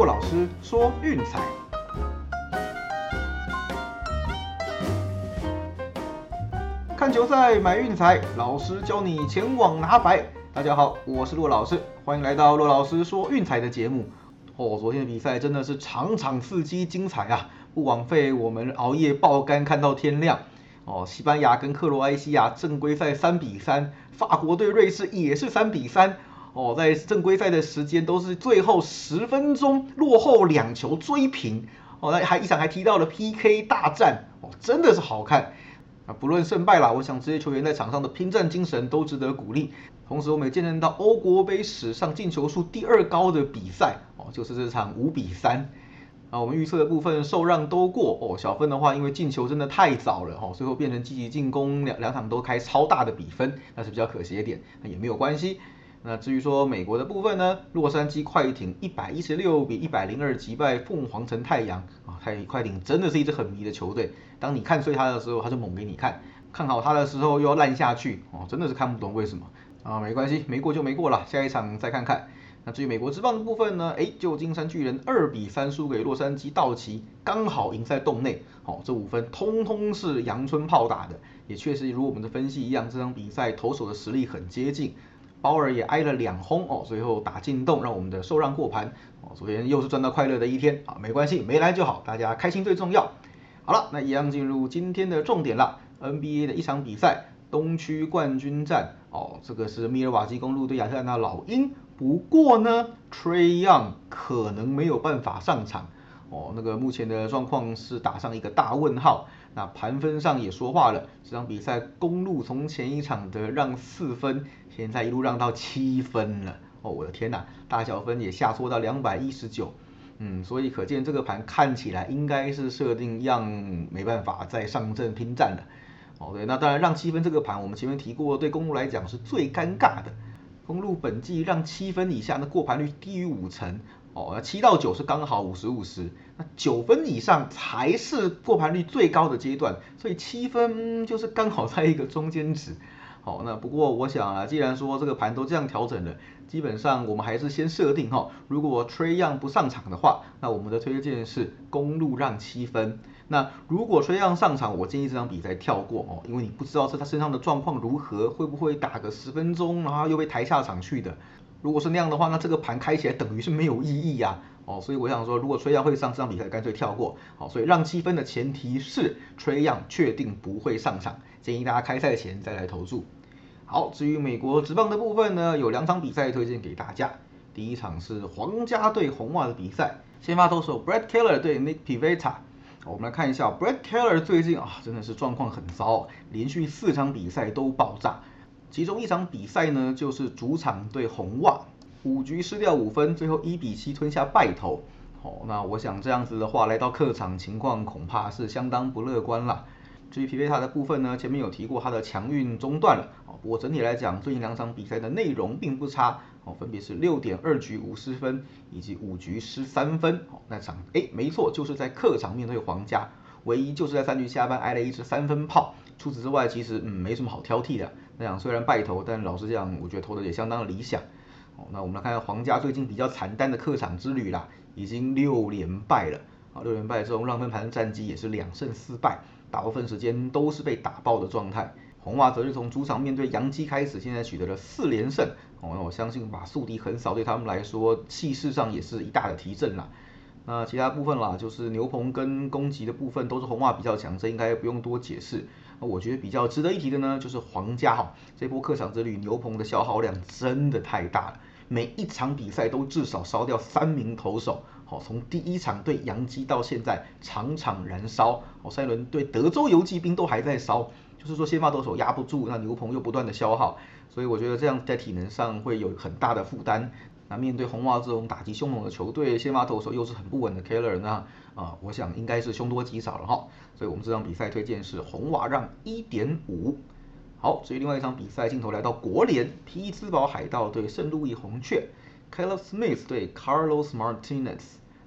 洛老师说运彩。看球赛买运彩，老师教你前往拿白。大家好，我是骆老师，欢迎来到骆老师说运彩的节目。哦，昨天的比赛真的是场场刺激精彩啊，不枉费我们熬夜爆肝看到天亮。哦，西班牙跟克罗埃西亚正规赛三比三，法国对瑞士也是三比三。哦，在正规赛的时间都是最后十分钟落后两球追平。哦，那还一场还提到了 PK 大战，哦，真的是好看。啊，不论胜败啦，我想这些球员在场上的拼战精神都值得鼓励。同时，我们也见证到欧国杯史上进球数第二高的比赛，哦，就是这场五比三。啊，我们预测的部分受让都过哦。小分的话，因为进球真的太早了哦，最后变成积极进攻，两两场都开超大的比分，那是比较可惜一点。那也没有关系。那至于说美国的部分呢，洛杉矶快艇一百一十六比一百零二击败凤凰城太阳啊，太快艇真的是一支很迷的球队。当你看衰他的时候，他就猛给你看；看好他的时候又要烂下去哦，真的是看不懂为什么啊。没关系，没过就没过了，下一场再看看。那至于美国之棒的部分呢？哎，旧金山巨人二比三输给洛杉矶道奇，刚好赢在洞内。好，这五分通通是阳春炮打的，也确实如我们的分析一样，这场比赛投手的实力很接近。鲍尔也挨了两轰哦，最后打进洞，让我们的受让过盘。哦，昨天又是赚到快乐的一天啊，没关系，没来就好，大家开心最重要。好了，那一样进入今天的重点了，NBA 的一场比赛，东区冠军战。哦，这个是密尔瓦基公路对亚特兰大老鹰。不过呢，Trey Young 可能没有办法上场哦。那个目前的状况是打上一个大问号。那盘分上也说话了，这场比赛公路从前一场的让四分，现在一路让到七分了。哦，我的天呐，大小分也下挫到两百一十九。嗯，所以可见这个盘看起来应该是设定让没办法再上阵拼战了。哦，对，那当然让七分这个盘，我们前面提过，对公路来讲是最尴尬的。公路本季让七分以下的过盘率低于五成哦，那七到九是刚好五十五十，那九分以上才是过盘率最高的阶段，所以七分就是刚好在一个中间值。好，那不过我想啊，既然说这个盘都这样调整了，基本上我们还是先设定哈，如果 Trey Young 不上场的话，那我们的推荐是公路让七分。那如果 Trey Young 上场，我建议这场比赛跳过哦，因为你不知道是他身上的状况如何，会不会打个十分钟，然后又被抬下场去的。如果是那样的话，那这个盘开起来等于是没有意义呀。哦，所以我想说，如果 Trey Young 会上这场比赛，干脆跳过。好，所以让七分的前提是 Trey Young 确定不会上场。建议大家开赛前再来投注。好，至于美国职棒的部分呢，有两场比赛推荐给大家。第一场是皇家对红袜的比赛，先发投手 Brett Keller 对 Nick Pivetta。我们来看一下 Brett Keller 最近啊，真的是状况很糟，连续四场比赛都爆炸。其中一场比赛呢，就是主场对红袜，五局失掉五分，最后一比七吞下败头。好，那我想这样子的话，来到客场情况恐怕是相当不乐观了。至于皮佩塔的部分呢，前面有提过他的强运中断了哦。不过整体来讲，最近两场比赛的内容并不差哦，分别是六点二局无失分，以及五局失三分哦。那场哎，没错，就是在客场面对皇家，唯一就是在三局下半挨了一支三分炮。除此之外，其实嗯没什么好挑剔的。那样虽然败投，但老实讲，我觉得投的也相当理想哦。那我们来看看皇家最近比较惨淡的客场之旅啦，已经六连败了啊，六连败之后让分盘的战绩也是两胜四败。大部分时间都是被打爆的状态，红袜则是从主场面对洋基开始，现在取得了四连胜。哦，那我相信把宿敌横扫对他们来说气势上也是一大的提振啦。那其他部分啦，就是牛棚跟攻击的部分都是红袜比较强，这应该不用多解释。那我觉得比较值得一提的呢，就是皇家哈，这波客场之旅牛棚的消耗量真的太大了，每一场比赛都至少烧掉三名投手。好，从第一场对洋基到现在，场场燃烧。哦，上一轮对德州游骑兵都还在烧，就是说先发投手压不住，那牛棚又不断的消耗，所以我觉得这样在体能上会有很大的负担。那面对红袜这种打击凶猛的球队，先发投手又是很不稳的 Keller，那啊，我想应该是凶多吉少了哈。所以我们这场比赛推荐是红袜让一点五。好，至于另外一场比赛，镜头来到国联，匹兹堡海盗对圣路易红雀，Caleb Smith 对 Carlos Martinez。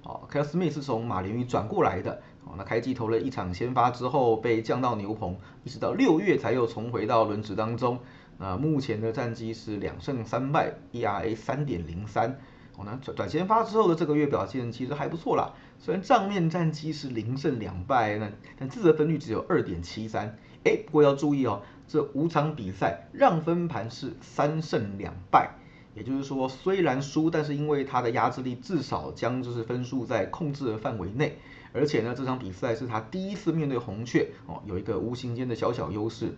哦 k e l Smith 是从马林鱼转过来的，哦，那开机投了一场先发之后被降到牛棚，一直到六月才又重回到轮值当中。那目前的战绩是两胜三败，ERA 三点零三。哦，那转转先发之后的这个月表现其实还不错啦。虽然账面战绩是零胜两败，那但自责分率只有二点七三。哎，不过要注意哦，这五场比赛让分盘是三胜两败，也就是说虽然输，但是因为他的压制力至少将就是分数在控制的范围内，而且呢这场比赛是他第一次面对红雀哦，有一个无形间的小小优势。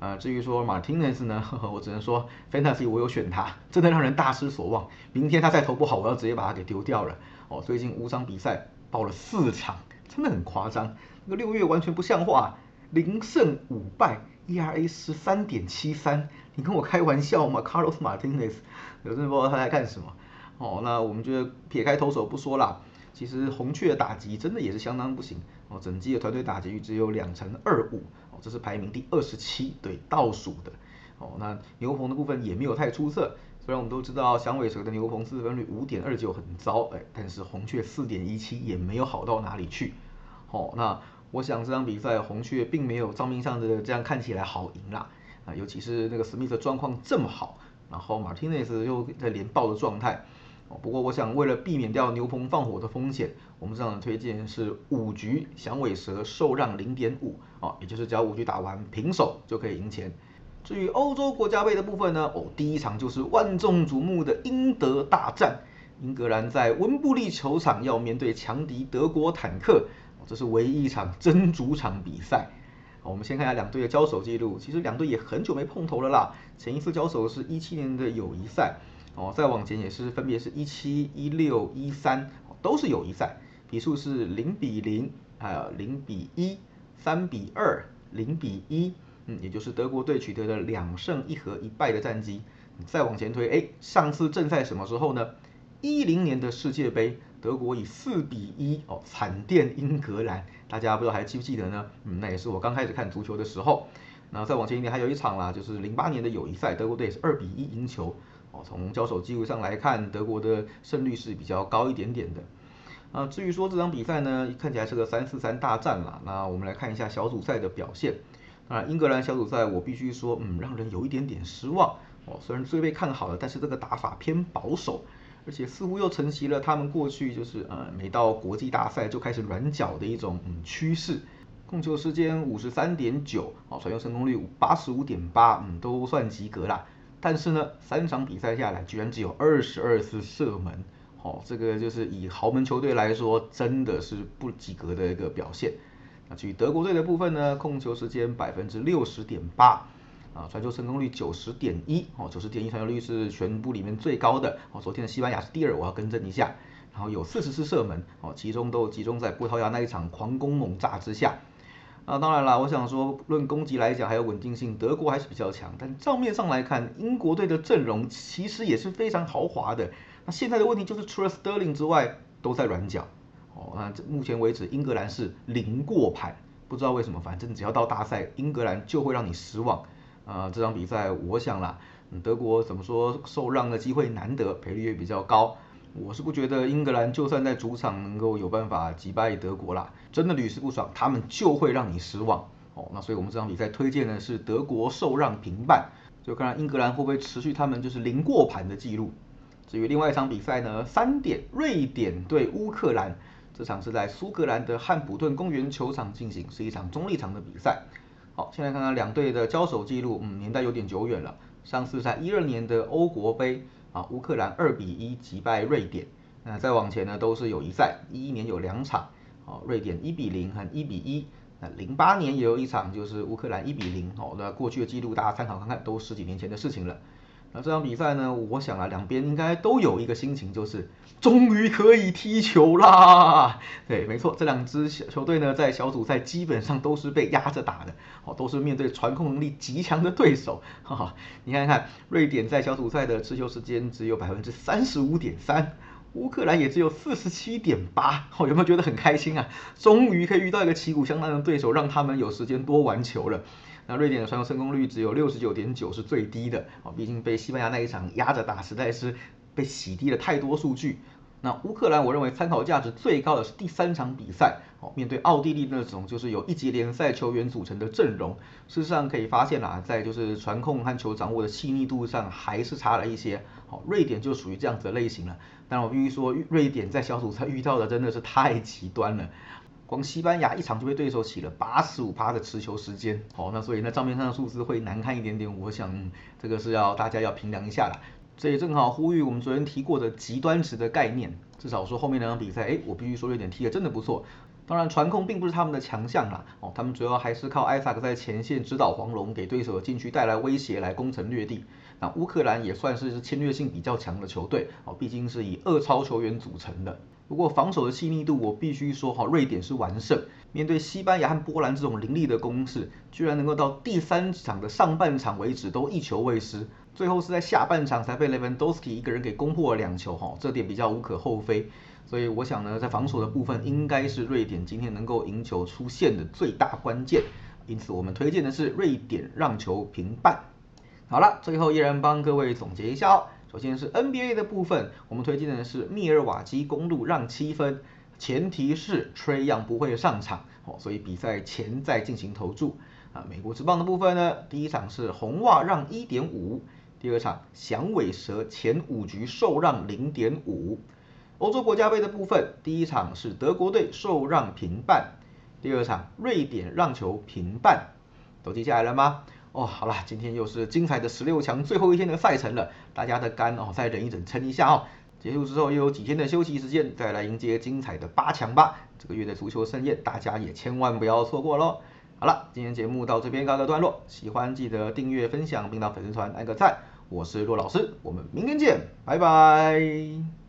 啊，至于说 Martinez 呢，我只能说 Fantasy 我有选他，真的让人大失所望。明天他再投不好，我要直接把他给丢掉了。哦，最近五场比赛爆了四场，真的很夸张。那个六月完全不像话，零胜五败，ERA 十三点七三，你跟我开玩笑吗？Carlos Martinez，我真的不知道他在干什么。哦，那我们就撇开投手不说啦，其实红雀的打击真的也是相当不行。哦，整季的团队打击率只有两成二五。这是排名第二十七，对倒数的哦。那牛棚的部分也没有太出色，虽然我们都知道响尾蛇的牛棚四分率五点二九很糟，哎，但是红雀四点一七也没有好到哪里去。哦，那我想这场比赛红雀并没有账面上的这样看起来好赢啦。啊，尤其是那个史密斯状况这么好，然后马丁内斯又在连爆的状态。不过我想为了避免掉牛棚放火的风险，我们这样的推荐是五局响尾蛇受让零点五，哦，也就是只要五局打完平手就可以赢钱。至于欧洲国家杯的部分呢，哦，第一场就是万众瞩目的英德大战，英格兰在温布利球场要面对强敌德国坦克，这是唯一一场真主场比赛。我们先看一下两队的交手记录，其实两队也很久没碰头了啦，前一次交手是一七年的友谊赛。哦，再往前也是，分别是一七、一六、一三，都是友谊赛，比数是零比零，还有零比一、三比二、零比一，嗯，也就是德国队取得了两胜一和一败的战绩。再往前推，哎，上次正赛什么时候呢？一零年的世界杯，德国以四比一哦惨电英格兰，大家不知道还记不记得呢？嗯，那也是我刚开始看足球的时候。那再往前一点，还有一场啦，就是零八年的友谊赛，德国队是二比一赢球。哦，从交手记录上来看，德国的胜率是比较高一点点的。啊，至于说这场比赛呢，看起来是个三四三大战啦。那我们来看一下小组赛的表现。当然，英格兰小组赛我必须说，嗯，让人有一点点失望。哦，虽然最被看好的，但是这个打法偏保守，而且似乎又承袭了他们过去就是呃，每到国际大赛就开始软脚的一种嗯趋势。控球时间五十三点九，哦，传球成功率八十五点八，嗯，都算及格啦。但是呢，三场比赛下来，居然只有二十二次射门，哦，这个就是以豪门球队来说，真的是不及格的一个表现。那至于德国队的部分呢，控球时间百分之六十点八，啊，传球成功率九十点一，哦，九十点一传球率是全部里面最高的。哦，昨天的西班牙是第二，我要更正一下。然后有四十次射门，哦，其中都集中在葡萄牙那一场狂攻猛炸之下。啊，当然了，我想说，论攻击来讲，还有稳定性，德国还是比较强。但账面上来看，英国队的阵容其实也是非常豪华的。那现在的问题就是，除了 Sterling 之外，都在软脚。哦，那目前为止，英格兰是零过盘，不知道为什么，反正只要到大赛，英格兰就会让你失望。啊，这场比赛，我想啦，德国怎么说，受让的机会难得，赔率也比较高。我是不觉得英格兰就算在主场能够有办法击败德国啦，真的屡试不爽，他们就会让你失望哦。那所以我们这场比赛推荐的是德国受让平半，就看看英格兰会不会持续他们就是零过盘的记录。至于另外一场比赛呢，三点瑞典对乌克兰，这场是在苏格兰的汉普顿公园球场进行，是一场中立场的比赛。好，现在看看两队的交手记录，嗯，年代有点久远了，上次在一二年的欧国杯。啊，乌克兰二比一击败瑞典。那再往前呢，都是友谊赛，一一年有两场，哦，瑞典一比零和一比一。那零八年也有一场，就是乌克兰一比零。哦，那过去的记录大家参考看看，都十几年前的事情了。那这场比赛呢，我想啊，两边应该都有一个心情，就是终于可以踢球啦。对，没错，这两支球队呢，在小组赛基本上都是被压着打的，哦，都是面对传控能力极强的对手。哈哈，你看看，瑞典在小组赛的持球时间只有百分之三十五点三，乌克兰也只有四十七点八。哦，有没有觉得很开心啊？终于可以遇到一个旗鼓相当的对手，让他们有时间多玩球了。那瑞典的传球成功率只有六十九点九，是最低的哦。毕竟被西班牙那一场压着打，实在是被洗低了太多数据。那乌克兰我认为参考价值最高的是第三场比赛，哦，面对奥地利那种就是有一级联赛球员组成的阵容，事实上可以发现啦，在就是传控和球掌握的细腻度上还是差了一些。好，瑞典就属于这样子的类型了。但我必须说，瑞典在小组赛遇到的真的是太极端了。光西班牙一场就被对手起了八十五趴的持球时间，好，那所以那账面上的数字会难看一点点。我想这个是要大家要评量一下啦。这也正好呼吁我们昨天提过的极端值的概念。至少说后面两场比赛，哎，我必须说瑞典踢的真的不错。当然传控并不是他们的强项啦，哦，他们主要还是靠艾萨克在前线指导黄龙，给对手的禁区带来威胁，来攻城略地。那乌克兰也算是侵略性比较强的球队，哦，毕竟是以二超球员组成的。不过防守的细腻度，我必须说哈，瑞典是完胜。面对西班牙和波兰这种凌厉的攻势，居然能够到第三场的上半场为止都一球未失，最后是在下半场才被 Lewandowski 一个人给攻破了两球哈，这点比较无可厚非。所以我想呢，在防守的部分，应该是瑞典今天能够赢球出现的最大关键。因此我们推荐的是瑞典让球平半。好了，最后依然帮各位总结一下哦。首先是 NBA 的部分，我们推荐的是密尔瓦基公路让七分，前提是 Trey Young 不会上场哦，所以比赛前再进行投注啊。美国职棒的部分呢，第一场是红袜让一点五，第二场响尾蛇前五局受让零点五。欧洲国家杯的部分，第一场是德国队受让平半，第二场瑞典让球平半，都记下来了吗？哦，好了，今天又是精彩的十六强最后一天的赛程了，大家的肝哦再忍一忍，撑一下哦。结束之后又有几天的休息时间，再来迎接精彩的八强吧。这个月的足球盛宴，大家也千万不要错过喽。好了，今天节目到这边告个段落，喜欢记得订阅、分享，并到粉丝团按个赞。我是骆老师，我们明天见，拜拜。